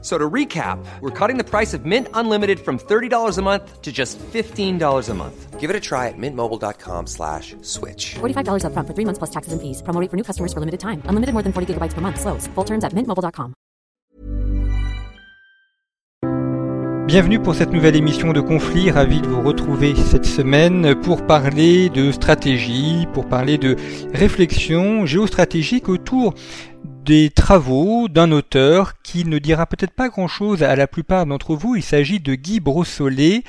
So to recap, we're cutting the price of Mint Unlimited from $30 a month to just $15 a month. Give it a try at mintmobile.com slash switch. $45 upfront for three months plus taxes and fees. Promo rate for new customers for limited time. Unlimited more than 40 gigabytes per month. Slows. Full terms at mintmobile.com. Bienvenue pour cette nouvelle émission de Conflit. Ravi de vous retrouver cette semaine pour parler de stratégie, pour parler de réflexion géostratégique autour des travaux d'un auteur qui ne dira peut-être pas grand-chose à la plupart d'entre vous. Il s'agit de Guy Brossolet.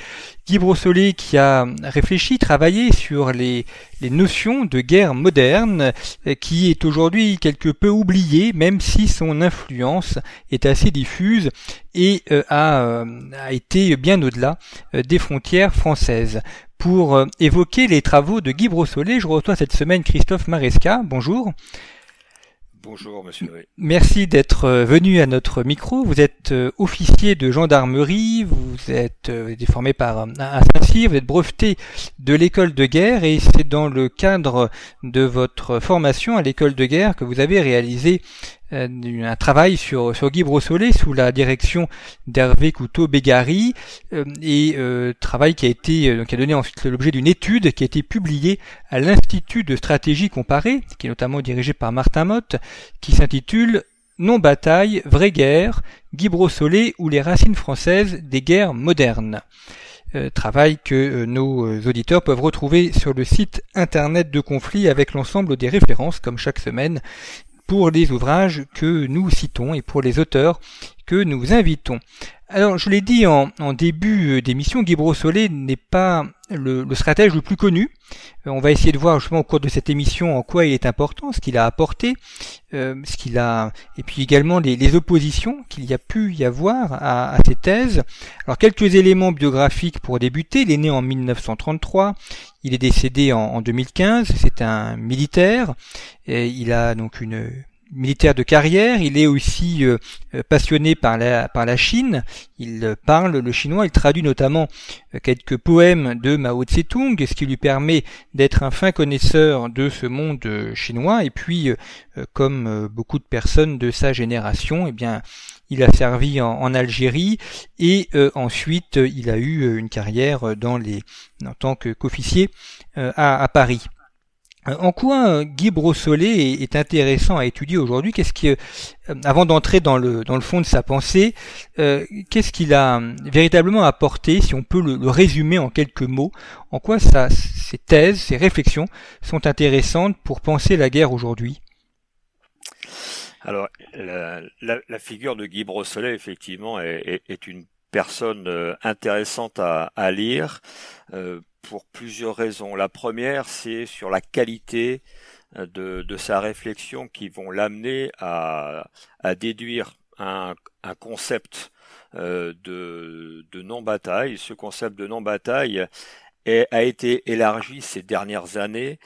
Guy Brossolet qui a réfléchi, travaillé sur les, notions de guerre moderne, qui est aujourd'hui quelque peu oublié, même si son influence est assez diffuse et euh, a, euh, a, été bien au-delà euh, des frontières françaises. Pour évoquer les travaux de Guy Brossolet, je reçois cette semaine Christophe Maresca. Bonjour. Bonjour Monsieur. Merci d'être euh, venu à notre micro. Vous êtes euh, officier de gendarmerie, vous êtes euh, formé par un Saint-Cyr, vous êtes breveté de l'école de guerre et c'est dans le cadre de votre formation à l'école de guerre que vous avez réalisé un travail sur, sur Guy Brossolet sous la direction d'Hervé Couteau-Bégari euh, et euh, travail qui a été qui a donné ensuite l'objet d'une étude qui a été publiée à l'Institut de stratégie comparée, qui est notamment dirigé par Martin Motte, qui s'intitule Non-bataille, vraie guerre, Guy Brossolet ou les racines françaises des guerres modernes. travail que nos auditeurs peuvent retrouver sur le site internet de conflit avec l'ensemble des références comme chaque semaine pour les ouvrages que nous citons et pour les auteurs que nous invitons. Alors, je l'ai dit en, début euh, d'émission, Guy Brossolet n'est pas le, stratège le plus connu. Euh, on va essayer de voir justement au cours de cette émission en quoi il est important, ce qu'il a apporté, euh, ce qu'il a, et puis également les, oppositions qu'il y a pu y avoir à, ces thèses. Alors, quelques éléments biographiques pour débuter. Il est né en 1933. Il est décédé en, en 2015. C'est un militaire. Et il a donc une militaire de carrière, il est aussi euh, euh, passionné par la, par la Chine, il euh, parle le chinois, il traduit notamment quelques poèmes de Mao Tse-tung, ce qui lui permet d'être un fin connaisseur de ce monde chinois, et puis, comme beaucoup de personnes de sa génération, eh bien, il a servi en, Algérie. Et ensuite il a eu une carrière dans les, en tant qu'officier à Paris. Euh, en quoi euh, Guy Brossolet est intéressant à étudier aujourd'hui? Qu'est-ce qui, euh, avant d'entrer dans le fond de sa pensée, qu'est-ce qu'il a véritablement apporté, si on peut le, résumer en quelques mots? En quoi ces thèses, ces réflexions sont intéressantes pour penser la guerre aujourd'hui? Alors, la, figure de Guy Brossolet, effectivement, est, une personne intéressante à lire pour plusieurs raisons. La première, c'est sur la qualité euh, de, sa réflexion qui vont l'amener à, déduire un, concept euh, de, non-bataille. Ce concept de non-bataille a été élargi ces dernières années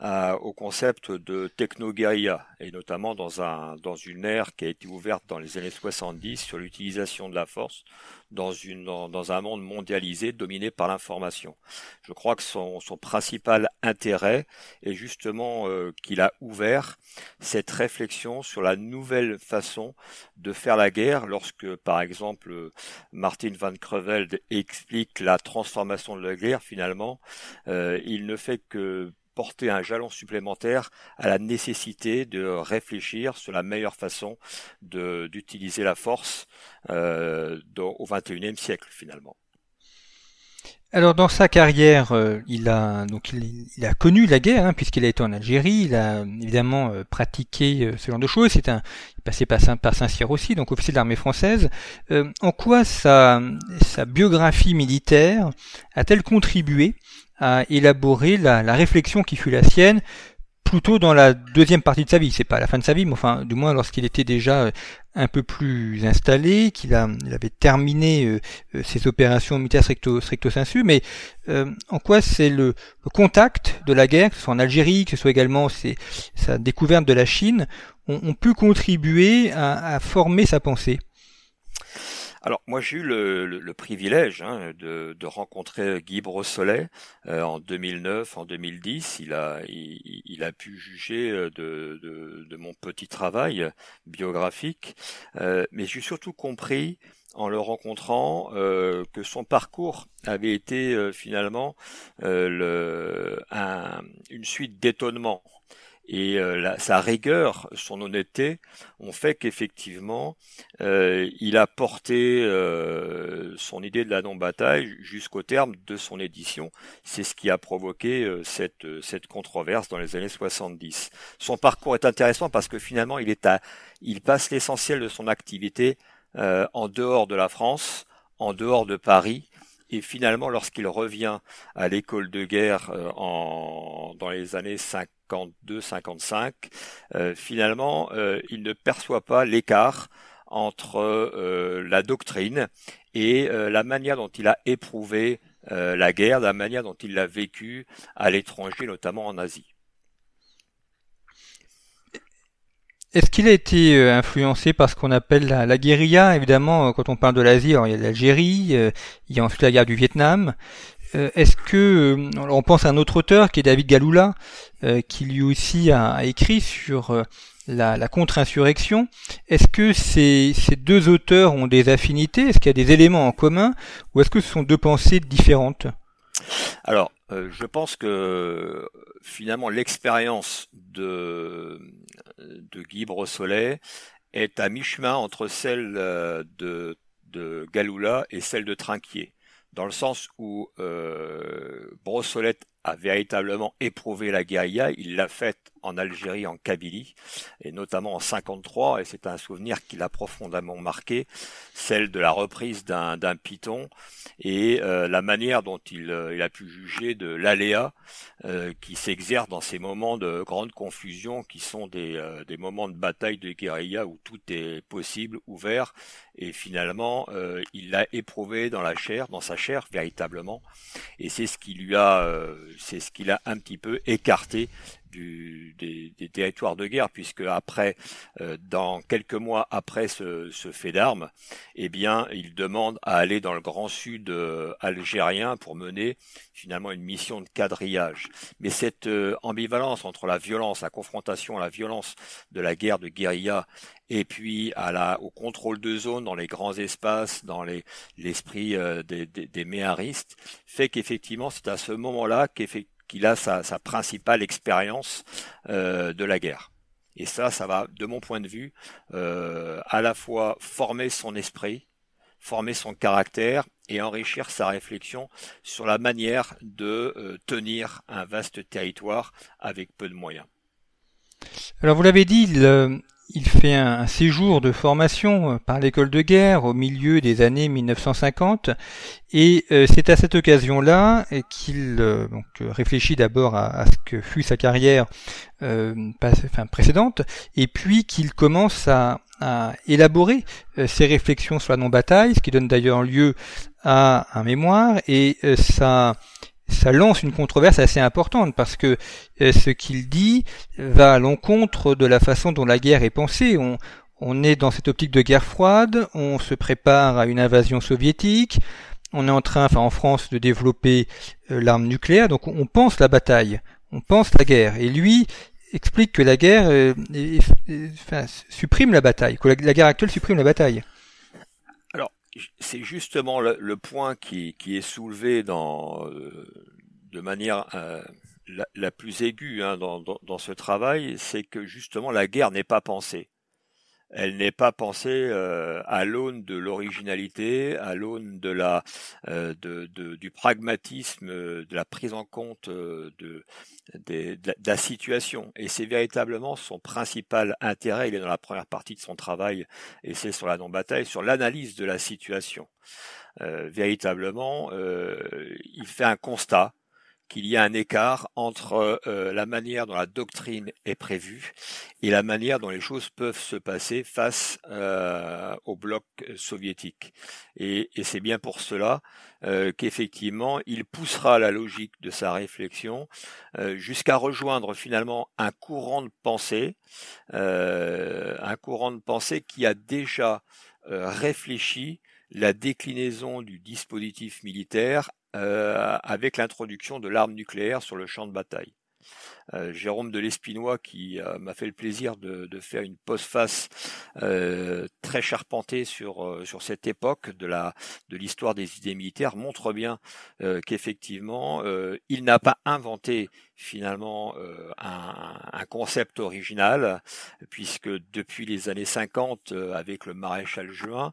au concept de techno-guérilla, et notamment dans, un, dans une ère qui a été ouverte dans les années 70 sur l'utilisation de la force dans, une, dans, un monde mondialisé dominé par l'information. Je crois que son, son principal intérêt est justement euh, qu'il a ouvert cette réflexion sur la nouvelle façon de faire la guerre lorsque, par exemple, Martin van Creveld explique la transformation de la guerre, finalement, euh, il ne fait que porter un jalon supplémentaire à la nécessité de réfléchir sur la meilleure façon d'utiliser la force euh, au XXIe siècle finalement. Alors dans sa carrière, euh, il a donc il, a connu la guerre hein, puisqu'il a été en Algérie, il a évidemment euh, pratiqué euh, ce genre de choses. C'est un il passé par, par Saint-Cyr aussi, donc officier de l'armée française. en quoi sa sa biographie militaire a-t-elle contribué à élaborer la, réflexion qui fut la sienne plutôt dans la deuxième partie de sa vie. C'est pas la fin de sa vie, mais enfin, du moins lorsqu'il était déjà euh, un peu plus installé, qu'il avait terminé euh, euh, ses opérations militaires stricto, stricto sensu. Mais en quoi c'est le, contact de la guerre, que ce soit en Algérie, que ce soit également sa découverte de la Chine, ont, pu contribuer à former sa pensée? Alors moi j'ai eu le, privilège hein, de, rencontrer Guy Brossolet euh, en 2009, en 2010. Il a, il, a pu juger euh, de, mon petit travail biographique, euh, mais j'ai surtout compris en le rencontrant que son parcours avait été finalement le, une suite d'étonnements et euh, sa rigueur, son honnêteté ont fait qu'effectivement, euh, il a porté euh, son idée de la non-bataille jusqu'au terme de son édition. C'est ce qui a provoqué cette, cette controverse dans les années 70. Son parcours est intéressant parce que finalement, il, est à, il passe l'essentiel de son activité en dehors de la France, en dehors de Paris, et finalement, lorsqu'il revient à l'école de guerre en, dans les années 50, 52-55, euh, finalement, euh, il ne perçoit pas l'écart entre euh, la doctrine et la manière dont il a éprouvé la guerre, la manière dont il l'a vécu à l'étranger, notamment en Asie. Est-ce qu'il a été influencé par ce qu'on appelle la, guérilla? Évidemment, quand on parle de l'Asie, il y a l'Algérie, il y a ensuite la guerre du Vietnam. Euh, est-ce que euh, on pense à un autre auteur qui est David Galula, euh, qui lui aussi a, écrit sur la, contre-insurrection. Est-ce que ces, ces, deux auteurs ont des affinités? Est-ce qu'il y a des éléments en commun? Ou est-ce que ce sont deux pensées différentes? Alors, je pense que finalement l'expérience de, de Guy Brossolet est à mi-chemin entre celle de, de Galula et celle de Trinquier dans le sens où euh, a véritablement éprouvé la guérilla. Il l'a faite en Algérie, en Kabylie, et notamment en 53, et c'est un souvenir qui l'a profondément marqué, celle de la reprise d'un python et euh, la manière dont il, euh, il, a pu juger de l'aléa euh, qui s'exerce dans ces moments de grande confusion qui sont des, des moments de bataille de guérilla où tout est possible, ouvert, et finalement il l'a éprouvé dans la chair, dans sa chair véritablement, et c'est ce qui lui a, c'est ce qu'il a un petit peu écarté du, des, des, territoires de guerre, puisque après, euh, dans quelques mois après ce, ce fait d'armes, eh bien, il demande à aller dans le grand sud euh, algérien pour mener finalement une mission de quadrillage. Mais cette euh, ambivalence entre la violence, la confrontation, la violence de la guerre de guérilla et puis à la, au contrôle de zone dans les grands espaces, dans les, l'esprit des, des, des méharistes, fait qu'effectivement c'est à ce moment-là qu'effectivement qu'il a sa, principale expérience euh, de la guerre. Et ça, ça va, de mon point de vue, euh, à la fois former son esprit, former son caractère et enrichir sa réflexion sur la manière de euh, tenir un vaste territoire avec peu de moyens. Alors vous l'avez dit, il fait un, séjour de formation euh, par l'école de guerre au milieu des années 1950 et euh, c'est à cette occasion-là qu'il euh, réfléchit d'abord à, ce que fut sa carrière précédente et puis qu'il commence à, à élaborer ses réflexions sur la non-bataille, ce qui donne d'ailleurs lieu à un mémoire et ça ça lance une controverse assez importante parce que euh, ce qu'il dit va à l'encontre de la façon dont la guerre est pensée. On, est dans cette optique de guerre froide, on se prépare à une invasion soviétique, on est en train, enfin en France, de développer euh, l'arme nucléaire, donc on pense la bataille, on pense la guerre. Et lui explique que la guerre euh, supprime la bataille, que la guerre actuelle supprime la bataille c'est justement le, point qui, est soulevé dans, euh, de manière euh, la, plus aiguë hein, dans, ce travail, c'est que justement la guerre n'est pas pensée elle n'est pas pensée euh, à l'aune de l'originalité, à l'aune de la euh, de, du pragmatisme, de la prise en compte euh, de, de, la situation. Et c'est véritablement son principal intérêt. Il est dans la première partie de son travail, et c'est sur la non-bataille, sur l'analyse de la situation. véritablement, il fait un constat qu'il y a un écart entre euh, la manière dont la doctrine est prévue et la manière dont les choses peuvent se passer face euh, au bloc soviétique. Et, c'est bien pour cela euh, qu'effectivement, il poussera la logique de sa réflexion jusqu'à rejoindre finalement un courant de pensée, un courant de pensée qui a déjà réfléchi la déclinaison du dispositif militaire euh, avec l'introduction de l'arme nucléaire sur le champ de bataille. Euh, Jérôme de l'Espinois qui euh, m'a fait le plaisir de, faire une postface euh, très charpentée sur euh, cette époque de l'histoire des idées militaires montre bien qu'effectivement il n'a pas inventé finalement un, un, concept original puisque depuis les années 50 avec le maréchal Juin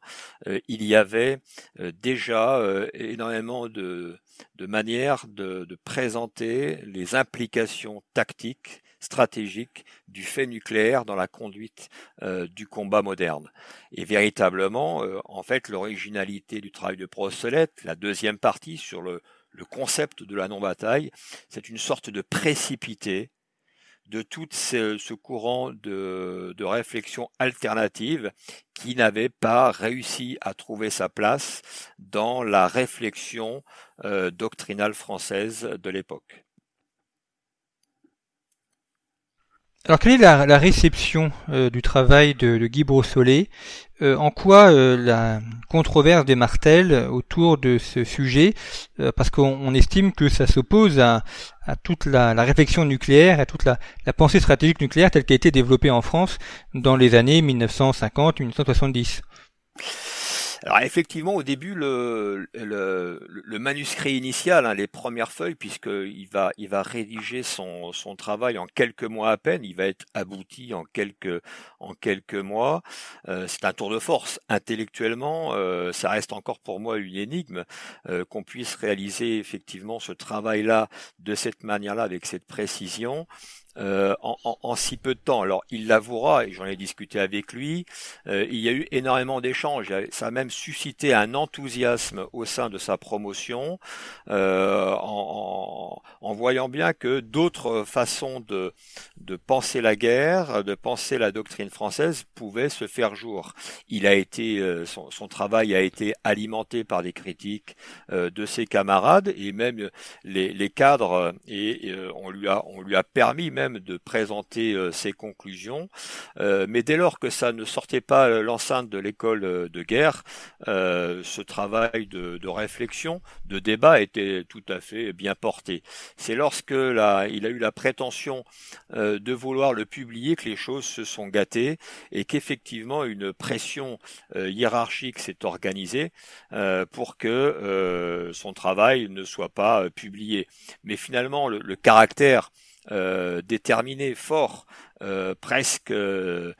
il y avait déjà énormément de de manière de, présenter les implications tactiques, stratégiques du fait nucléaire dans la conduite euh, du combat moderne. Et véritablement, euh, en fait, l'originalité du travail de Brossolette, la deuxième partie sur le, le concept de la non-bataille, c'est une sorte de précipité de tout ce, courant de, de, réflexion alternative qui n'avait pas réussi à trouver sa place dans la réflexion euh, doctrinale française de l'époque. Alors quelle est la, réception euh, du travail de, Guy Brossolet euh, En quoi euh, la controverse des autour de ce sujet Parce qu'on estime que ça s'oppose à, toute la, la, réflexion nucléaire, à toute la, la, pensée stratégique nucléaire telle qu'elle a été développée en France dans les années 1950-1970. Alors effectivement, au début, le, manuscrit initial, hein, les premières feuilles, puisqu'il va, il va rédiger son, son travail en quelques mois à peine, il va être abouti en quelques, en quelques mois. Euh, c'est un tour de force. Intellectuellement, euh, ça reste encore pour moi une énigme euh, qu'on puisse réaliser effectivement ce travail-là de cette manière-là, avec cette précision. Euh, en, en, en, si peu de temps. Alors il l'avouera, et j'en ai discuté avec lui, euh, il y a eu énormément d'échanges, ça a même suscité un enthousiasme au sein de sa promotion, euh, en, en, voyant bien que d'autres façons de, de penser la guerre, de penser la doctrine française pouvaient se faire jour. Il a été, euh, son, son, travail a été alimenté par des critiques euh, de ses camarades, et même les, les cadres, et, et on, lui a, on lui a permis même de présenter euh, ses conclusions. Euh, mais dès lors que ça ne sortait pas l'enceinte de l'école euh, de guerre, ce travail de, réflexion, de débat était tout à fait bien porté. C'est lorsque la, il a eu la prétention de vouloir le publier que les choses se sont gâtées et qu'effectivement une pression hiérarchique s'est organisée pour que son travail ne soit pas publié. Mais finalement, le, le caractère euh, déterminé, fort, euh, presque euh,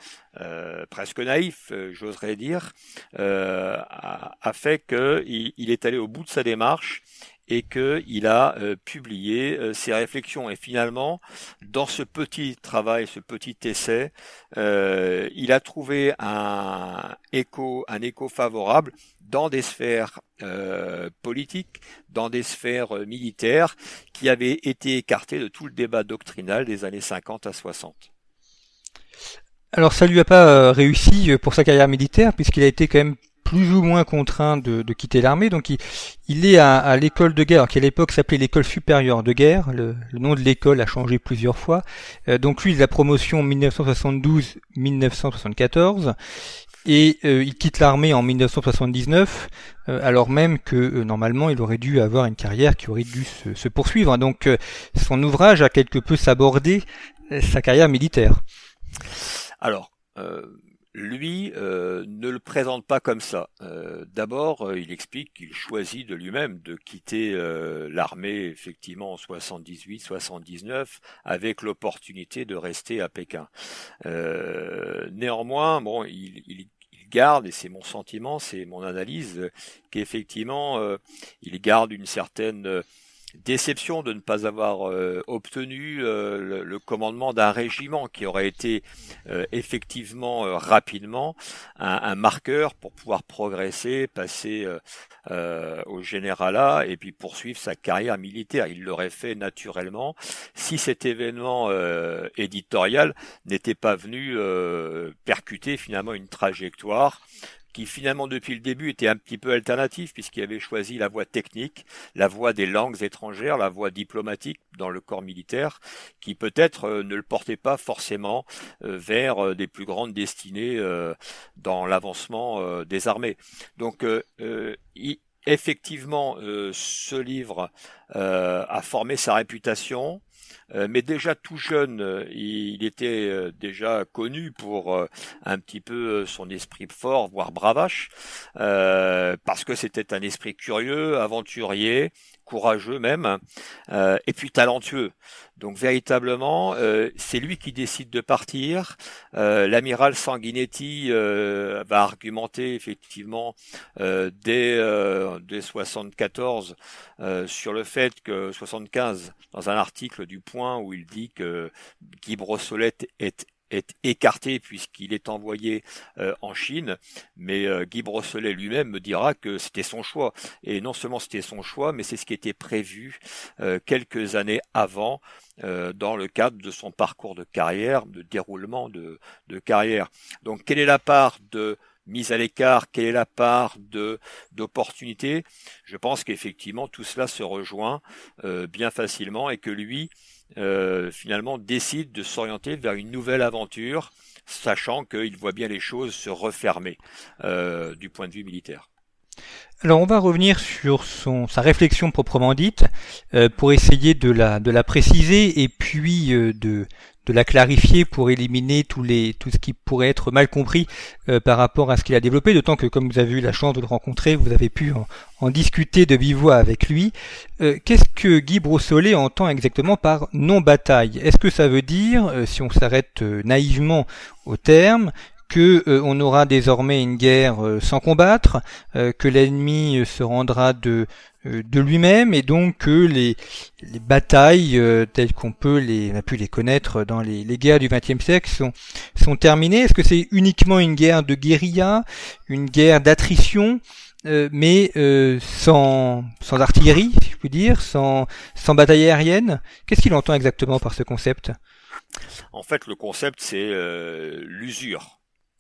presque naïf, j'oserais dire, a, fait qu'il il est allé au bout de sa démarche et qu'il a publié ses réflexions. Et finalement, dans ce petit travail, ce petit essai, il a trouvé un écho, un écho favorable dans des sphères euh, politiques, dans des sphères euh, militaires, qui avaient été écartées de tout le débat doctrinal des années 50 à 60. Alors ça lui a pas euh, réussi euh, pour sa carrière militaire, puisqu'il a été quand même plus ou moins contraint de, de quitter l'armée. Donc il, il est à, à l'école de guerre, qui à l'époque s'appelait l'école supérieure de guerre. Le, le nom de l'école a changé plusieurs fois. Euh, donc lui, la promotion 1972-1974 et euh, il quitte l'armée en 1979, euh, alors même que euh, normalement il aurait dû avoir une carrière qui aurait dû se, se poursuivre. Donc son ouvrage a quelque peu sabordé sa carrière militaire. Alors, lui ne le présente pas comme ça. D'abord, il explique qu'il choisit de lui-même de quitter l'armée effectivement en 78-79 avec l'opportunité de rester à Pékin. néanmoins, bon, il, il garde, et c'est mon sentiment, c'est mon analyse, qu'effectivement, euh, il garde une certaine déception de ne pas avoir euh, obtenu euh, le, commandement d'un régiment qui aurait été effectivement rapidement un, un, marqueur pour pouvoir progresser, passer au généralat et puis poursuivre sa carrière militaire. Il l'aurait fait naturellement si cet événement éditorial n'était pas venu percuter finalement une trajectoire qui finalement depuis le début était un petit peu alternatif puisqu'il avait choisi la voie technique, la voie des langues étrangères, la voie diplomatique dans le corps militaire, qui peut-être euh, ne le portait pas forcément euh, vers euh, des plus grandes destinées dans l'avancement des armées. Donc effectivement, ce livre a formé sa réputation. Euh, mais déjà tout jeune, euh, il était euh, déjà connu pour un petit peu son esprit fort, voire bravache, parce que c'était un esprit curieux, aventurier, courageux même, euh, et puis talentueux. Donc véritablement, euh, c'est lui qui décide de partir. Euh, l'amiral Sanguinetti va argumenter effectivement dès, dès 74 sur le fait que 75, dans un article du Point où il dit que Guy Brossolette est est écarté puisqu'il est envoyé euh, en Chine, mais euh, Guy Brosselet lui-même me dira que c'était son choix. Et non seulement c'était son choix, mais c'est ce qui était prévu euh, quelques années avant dans le cadre de son parcours de carrière, de déroulement de, de carrière. Donc quelle est la part de mise à l'écart, quelle est la part de d'opportunité? Je pense qu'effectivement tout cela se rejoint bien facilement et que lui euh, finalement décide de s'orienter vers une nouvelle aventure, sachant qu'il voit bien les choses se refermer euh, du point de vue militaire. Alors on va revenir sur sa réflexion proprement dite euh, pour essayer de la, préciser et puis euh, de, la clarifier pour éliminer tout ce qui pourrait être mal compris euh, par rapport à ce qu'il a développé, d'autant que comme vous avez eu la chance de le rencontrer, vous avez pu en, discuter de vive avec lui. Qu'est-ce que Guy Brossolet entend exactement par non-bataille? Est-ce que ça veut dire, si on s'arrête naïvement au terme, que euh, on aura désormais une guerre euh, sans combattre, euh, que l'ennemi se rendra de de lui-même et donc que les, les batailles telles qu'on peut les on a pu les connaître dans les, les guerres du XXe siècle sont sont terminées. Est-ce que c'est uniquement une guerre de guérilla, une guerre d'attrition? mais sans, sans artillerie, si je puis dire, sans, sans bataille aérienne? Qu'est-ce qu'il entend exactement par ce concept? En fait, le concept, c'est l'usure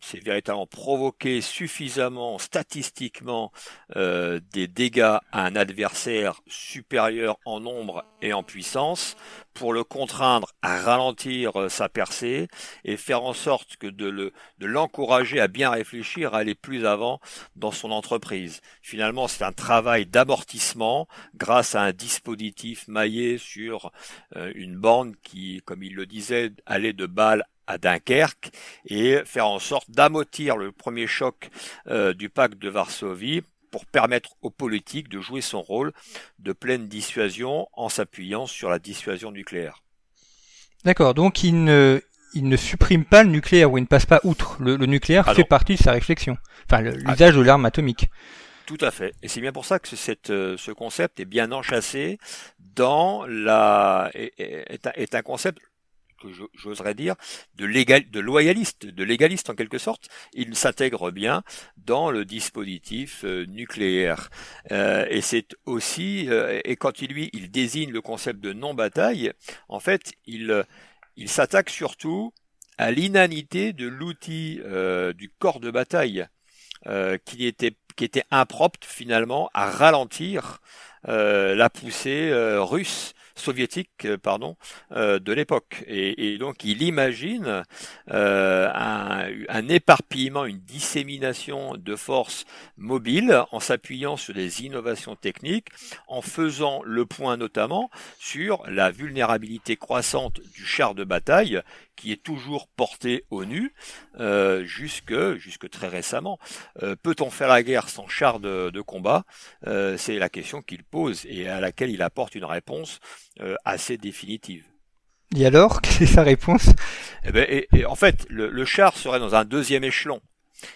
c'est véritablement provoquer suffisamment statistiquement euh, des dégâts à un adversaire supérieur en nombre et en puissance pour le contraindre à ralentir euh, sa percée et faire en sorte que de le de l'encourager à bien réfléchir, à aller plus avant dans son entreprise. Finalement, c'est un travail d'amortissement grâce à un dispositif maillé sur euh, une bande qui, comme il le disait, allait de Bâle à Dunkerque et faire en sorte d'amotir le premier choc euh, du pacte de Varsovie pour permettre aux politiques de jouer son rôle de pleine dissuasion en s'appuyant sur la dissuasion nucléaire. D'accord, donc il ne, il ne supprime pas le nucléaire ou il ne passe pas outre. Le, nucléaire fait partie de sa réflexion, enfin l'usage de l'arme atomique. Tout à fait. Et c'est bien pour ça que cette, euh, ce concept est bien enchâssé dans la est, est un concept j'oserais dire, de, légal, de loyaliste, de légaliste en quelque sorte, il s'intègre bien dans le dispositif euh, nucléaire. Euh, et c'est aussi, euh, et quand il lui, il désigne le concept de non-bataille, en fait, il, il s'attaque surtout à l'inanité de l'outil du corps de bataille, qui était qui était impropre finalement à ralentir la poussée russe soviétique euh, pardon euh, de l'époque et, donc il imagine euh, un, un, éparpillement une dissémination de forces mobiles en s'appuyant sur des innovations techniques en faisant le point notamment sur la vulnérabilité croissante du char de bataille qui est toujours porté au nu euh, jusque jusque très récemment. Peut-on faire la guerre sans char de, combat? C'est la question qu'il pose et à laquelle il apporte une réponse assez définitive. Et alors, quelle est sa réponse? Eh ben, et, En fait, le, le, char serait dans un deuxième échelon.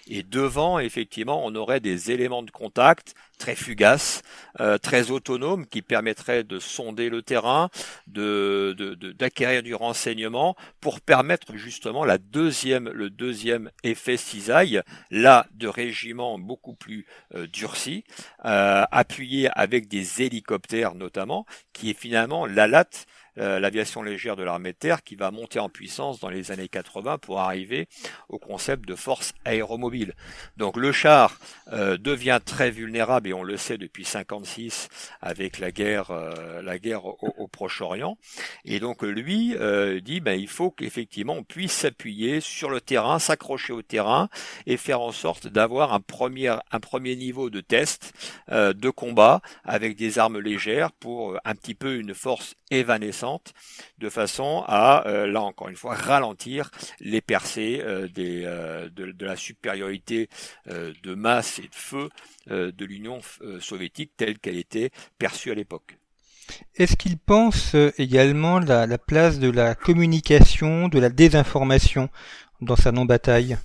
Et devant, effectivement, on aurait des éléments de contact très fugaces, euh, très autonomes, qui permettraient de sonder le terrain, de, d'acquérir du renseignement pour permettre justement la deuxième, le deuxième effet cisaille, là de régiments beaucoup plus euh, durcis, euh, avec des hélicoptères notamment, qui est finalement la latte l'aviation légère de l'armée de terre qui va monter en puissance dans les années 80 pour arriver au concept de force aéromobile. Donc le char euh, devient très vulnérable et on le sait depuis 56 avec la guerre, euh, la guerre au, Proche-Orient. Et donc lui dit ben il faut qu'effectivement on puisse s'appuyer sur le terrain, s'accrocher au terrain et faire en sorte d'avoir un premier un premier niveau de test de combat avec des armes légères pour un petit peu une force évanescente de façon à, euh, là encore une fois, ralentir les percées euh, des, euh, de, la supériorité de masse et de feu de l'Union soviétique telle qu'elle était perçue à l'époque. Est-ce qu'il pense également la, la, place de la communication, de la désinformation dans sa non-bataille?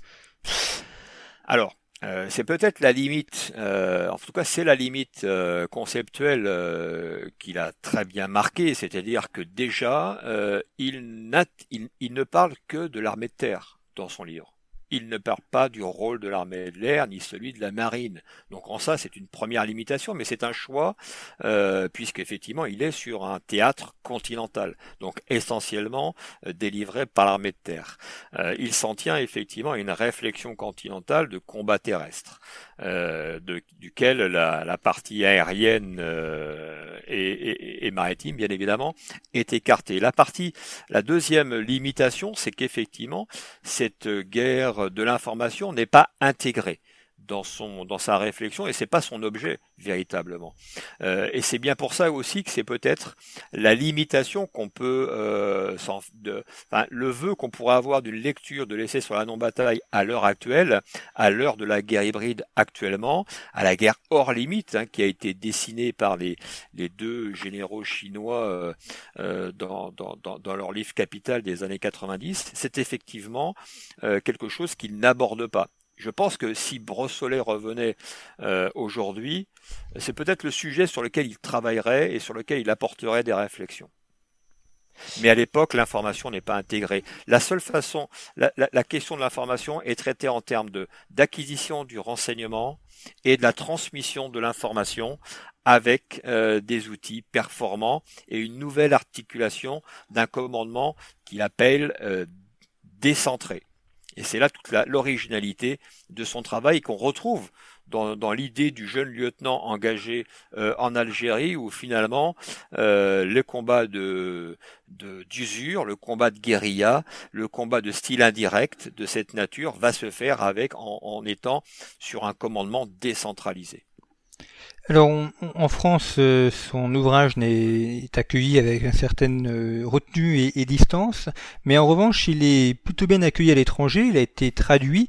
Alors, euh, c'est peut-être la limite, euh, en tout cas c'est la limite euh, conceptuelle qu'il a très bien marquée, c'est-à-dire que déjà il, il, ne parle que de l'armée de terre dans son livre il ne parle pas du rôle de l'armée de l'air ni celui de la marine. Donc en ça, c'est une première limitation, mais c'est un choix euh, puisqu'effectivement, il est sur un théâtre continental, donc essentiellement euh, délivré par l'armée de terre. Euh, il s'en tient effectivement à une réflexion continentale de combat terrestre, euh, duquel la, partie aérienne et, maritime, bien évidemment, est écartée. La deuxième limitation, c'est qu'effectivement, cette guerre de l'information n'est pas intégré dans son dans sa réflexion et c'est pas son objet véritablement. Euh, et c'est bien pour ça aussi que c'est peut-être la limitation qu'on peut euh, de, enfin, le vœu qu'on pourrait avoir d'une lecture de l'essai sur la non-bataille à l'heure actuelle, à l'heure de la guerre hybride actuellement, à la guerre hors limite hein, qui a été dessinée par les les deux généraux chinois euh, euh dans, dans, dans, dans, leur livre Capital des années 90, c'est effectivement euh, quelque chose qu'ils n'abordent pas je pense que si Brossolet revenait euh, aujourd'hui, c'est peut-être le sujet sur lequel il travaillerait et sur lequel il apporterait des réflexions. Mais à l'époque, l'information n'est pas intégrée. La seule façon, la, question de l'information est traitée en termes de d'acquisition du renseignement et de la transmission de l'information avec euh, des outils performants et une nouvelle articulation d'un commandement qu'il appelle euh, décentré. Et c'est là toute l'originalité de son travail qu'on retrouve dans, l'idée du jeune lieutenant engagé euh, en Algérie, où finalement euh, le combat de d'usure, le combat de guérilla, le combat de style indirect de cette nature va se faire avec en étant sur un commandement décentralisé. Alors en France, euh, son ouvrage est accueilli avec une certaine euh, retenue et, distance, mais en revanche, il est plutôt bien accueilli à l'étranger. Il a été traduit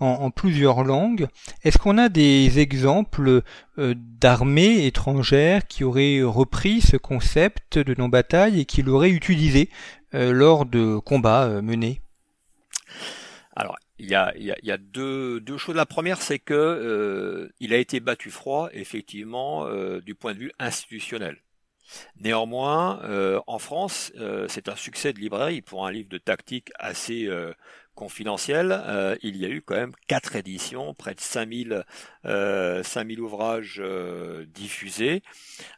en, plusieurs langues. Est-ce qu'on a des exemples euh, d'armées étrangères qui auraient repris ce concept de non-bataille et qui l'auraient utilisé lors de combats menés? Alors, il y a, deux, choses. La première, c'est que euh, il a été battu froid, effectivement, euh, du point de vue institutionnel. Néanmoins, euh, en France, c'est un succès de librairie pour un livre de tactique assez confidentiel, euh, il y a eu quand même quatre éditions, près de 5000, euh, 5000 ouvrages euh, diffusés.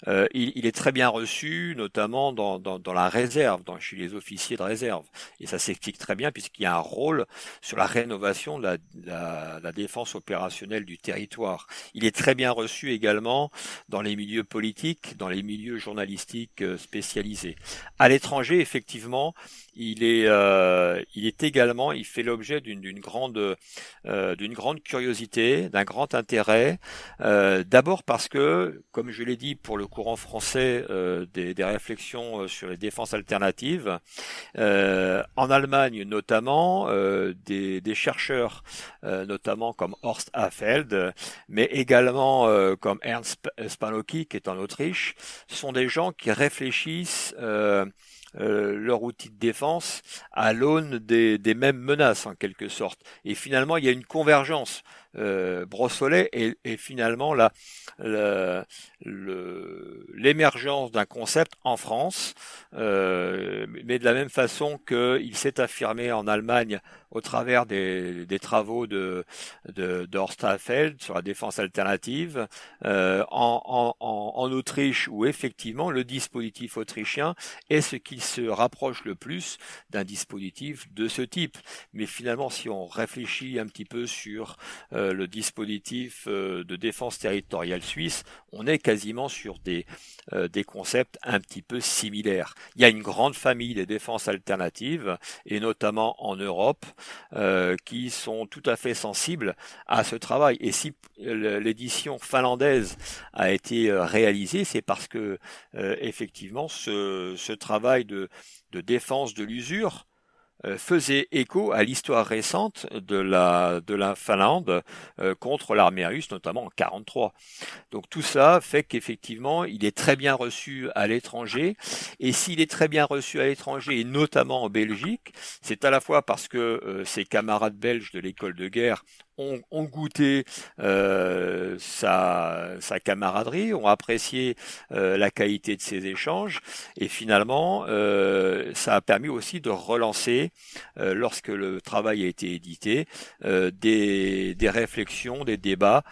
Euh, il, il, est très bien reçu, notamment dans, dans, dans, la réserve, dans, chez les officiers de réserve. Et ça s'explique très bien puisqu'il y a un rôle sur la rénovation de la, la, la, défense opérationnelle du territoire. Il est très bien reçu également dans les milieux politiques, dans les milieux journalistiques euh, spécialisés. À l'étranger, effectivement, il est, euh, il est également, il fait l'objet d'une grande, euh, d'une grande curiosité, d'un grand intérêt. Euh, d'abord parce que, comme je l'ai dit pour le courant français des, des, réflexions sur les défenses alternatives, en Allemagne notamment, des, des, chercheurs, notamment comme Horst Afeld, mais également comme Ernst Spanoki, qui est en Autriche, sont des gens qui réfléchissent leur outil de défense à l'aune des, des mêmes menaces en quelque sorte. Et finalement, il y a une convergence euh, Brossolet est, finalement la, l'émergence d'un concept en France, euh, mais de la même façon qu'il s'est affirmé en Allemagne au travers des, travaux de, de, sur la défense alternative, euh, en, en, Autriche où effectivement le dispositif autrichien est ce qui se rapproche le plus d'un dispositif de ce type. Mais finalement, si on réfléchit un petit peu sur le dispositif euh, de défense territoriale suisse, on est quasiment sur des, euh, des concepts un petit peu similaires. Il y a une grande famille des défenses alternatives, et notamment en Europe, qui sont tout à fait sensibles à ce travail. Et si l'édition finlandaise a été réalisée, c'est parce que effectivement ce, travail de, défense de l'usure euh, faisait écho à l'histoire récente de la, de la Finlande euh, contre l'armée russe, notamment en 43. Donc tout ça fait qu'effectivement, il est très bien reçu à l'étranger. Et s'il est très bien reçu à l'étranger, et notamment en Belgique, c'est à la fois parce que euh, ses camarades belges de l'école de guerre ont, goûté euh, sa, camaraderie, ont apprécié euh, la qualité de ses échanges, et finalement, euh, ça a permis aussi de relancer, lorsque le travail a été édité, des réflexions, des débats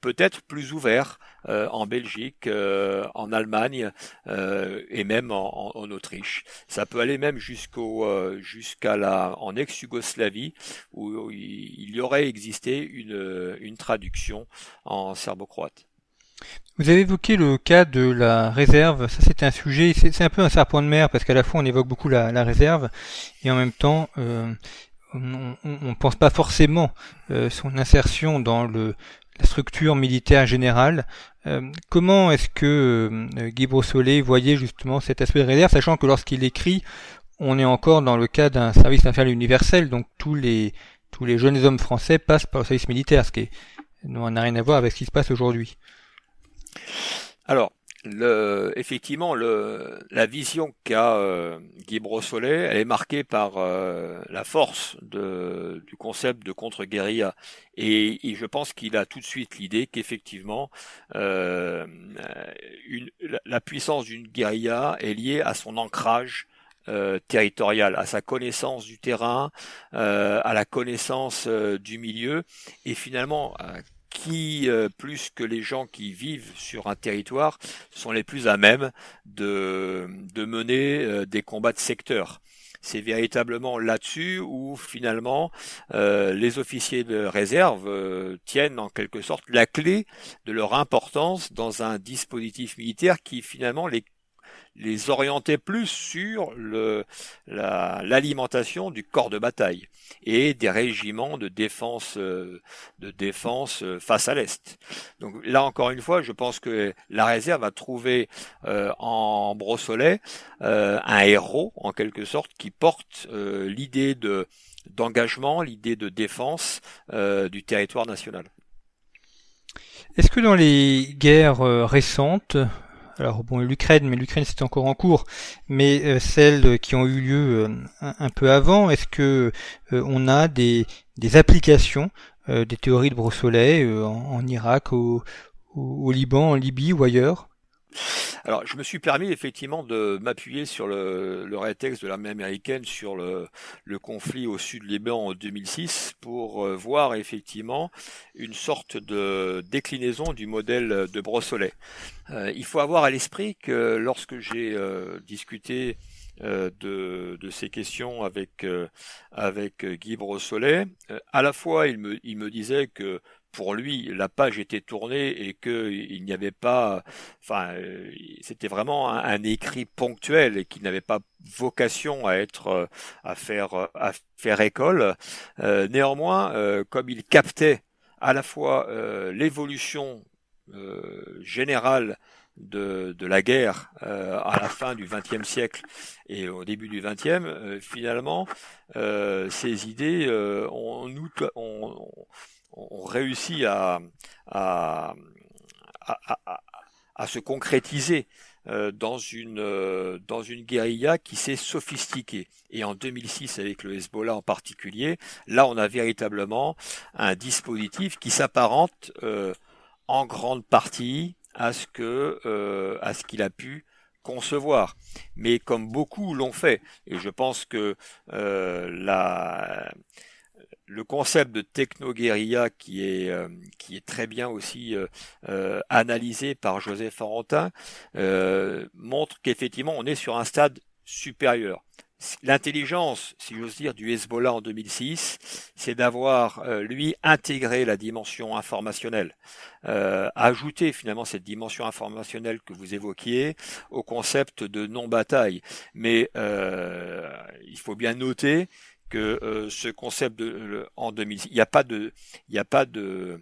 peut-être plus ouverts euh, en Belgique, euh, en Allemagne euh, et même en, en, Autriche. Ça peut aller même jusqu'au jusqu'à la en ex-Yougoslavie où, il y aurait existé une, une traduction en serbo-croate. Vous avez évoqué le cas de la réserve. Ça, c'est un sujet, c'est un peu un serpent de mer parce qu'à la fois on évoque beaucoup la, la réserve et en même temps euh, on ne pense pas forcément euh, son insertion dans le, structure militaire générale. Euh, comment est-ce que euh, Guy Brossolet voyait justement cet aspect de réserve, sachant que lorsqu'il écrit, on est encore dans le cas d'un service infernal universel, donc tous les tous les jeunes hommes français passent par le service militaire, ce qui n'a rien à voir avec ce qui se passe aujourd'hui. Alors, le, effectivement, le, la vision qu'a euh, Guy Brossolet, elle est marquée par euh, la force de, du concept de contre-guérilla. Et, je pense qu'il a tout de suite l'idée qu'effectivement, euh, une, la, puissance d'une guérilla est liée à son ancrage euh, territorial, à sa connaissance du terrain, euh, à la connaissance du milieu, et finalement qui, euh, plus que les gens qui vivent sur un territoire, sont les plus à même de, de mener euh, des combats de secteur. C'est véritablement là-dessus où finalement euh, les officiers de réserve tiennent en quelque sorte la clé de leur importance dans un dispositif militaire qui finalement les les orienter plus sur l'alimentation du corps de bataille et des régiments de défense euh, de défense euh, face à l'est. Donc là encore une fois, je pense que la réserve a trouvé euh, en Brossolet un héros en quelque sorte qui porte l'idée de d'engagement, l'idée de défense du territoire national. Est-ce que dans les guerres récentes, alors bon l'Ukraine, mais l'Ukraine c'est encore en cours, mais euh, celles qui ont eu lieu euh, un, peu avant, est-ce que euh, on a des, des applications des théories de Brossolet en, Irak, au, au, Liban, en Libye ou ailleurs? Alors, je me suis permis effectivement de m'appuyer sur le, le rétexte de l'armée américaine sur le, le, conflit au sud Liban en 2006 pour euh, voir effectivement une sorte de déclinaison du modèle de Brossolet. Euh, il faut avoir à l'esprit que lorsque j'ai euh, discuté de, de, ces questions avec avec Guy Brossolet, à la fois il me, il me disait que pour lui, la page était tournée et qu'il n'y avait pas, enfin, c'était vraiment un, écrit ponctuel et qu'il n'avait pas vocation à être, euh, à faire, euh, à faire école. Euh, néanmoins, comme il captait à la fois l'évolution générale de, de, la guerre à la fin du XXe siècle et au début du XXe, finalement, ces idées ont, ont, on réussit à, se concrétiser dans une dans une guérilla qui s'est sophistiquée. Et en 2006, avec le Hezbollah en particulier, là, on a véritablement un dispositif qui s'apparente en grande partie à ce que à ce qu'il a pu concevoir. Mais comme beaucoup l'ont fait, et je pense que euh, la, le concept de techno-guérilla qui est euh, qui est très bien aussi euh, analysé par Joseph Farentin montre qu'effectivement on est sur un stade supérieur l'intelligence, si j'ose dire, du Hezbollah en 2006, c'est d'avoir, euh, lui, intégré la dimension informationnelle, euh, ajouté finalement cette dimension informationnelle que vous évoquiez au concept de non-bataille. Mais euh, il faut bien noter que euh, ce concept de, en 2006, il n'y a pas de, il n'y a pas de,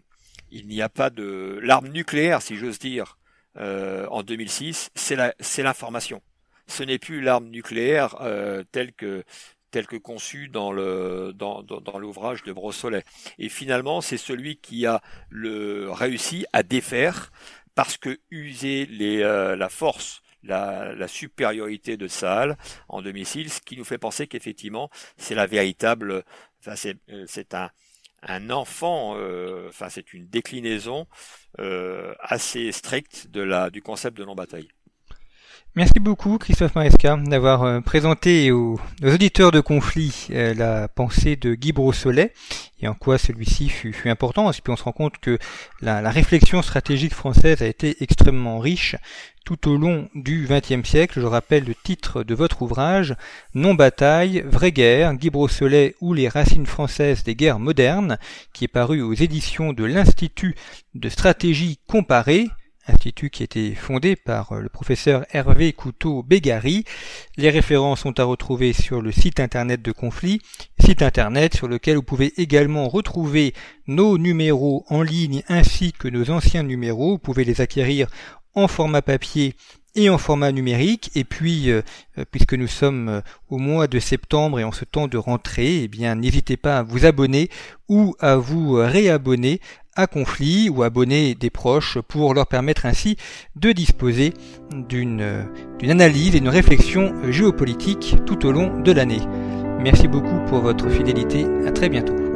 il n'y a pas de l'arme nucléaire, si j'ose dire, en 2006, c'est l'information ce n'est plus l'arme nucléaire euh, telle que telle que conçue dans le dans, dans, l'ouvrage de Brossolet. Et finalement, c'est celui qui a le réussi à défaire parce que user les, euh, la force la, la, supériorité de Saal en 2006, ce qui nous fait penser qu'effectivement c'est la véritable, enfin c'est, euh, un enfant, euh, enfin c'est une déclinaison euh, assez stricte de la, du concept de non-bataille. Merci beaucoup Christophe Maresca d'avoir euh, présenté aux, auditeurs de conflit euh, la pensée de Guy Brossolet et en quoi celui-ci fut, important. Et puis on se rend compte que la, réflexion stratégique française a été extrêmement riche tout au long du XXe siècle. Je rappelle le titre de votre ouvrage Non bataille, vraie guerre, Guy Brossolet ou les racines françaises des guerres modernes, qui est paru aux éditions de l'Institut de stratégie comparée institut qui a été fondé par euh, le professeur Hervé Couteau-Bégari. Les références sont à retrouver sur le site internet de Conflit, site internet sur lequel vous pouvez également retrouver nos numéros en ligne ainsi que nos anciens numéros. Vous pouvez les acquérir en format papier et en format numérique. Et puis, euh, euh, puisque nous sommes au mois de septembre et en ce temps de rentrée, eh bien, n'hésitez pas à vous abonner ou à vous réabonner à conflit ou abonner des proches pour leur permettre ainsi de disposer d'une analyse et d'une réflexion géopolitique tout au long de l'année. Merci beaucoup pour votre fidélité, à très bientôt.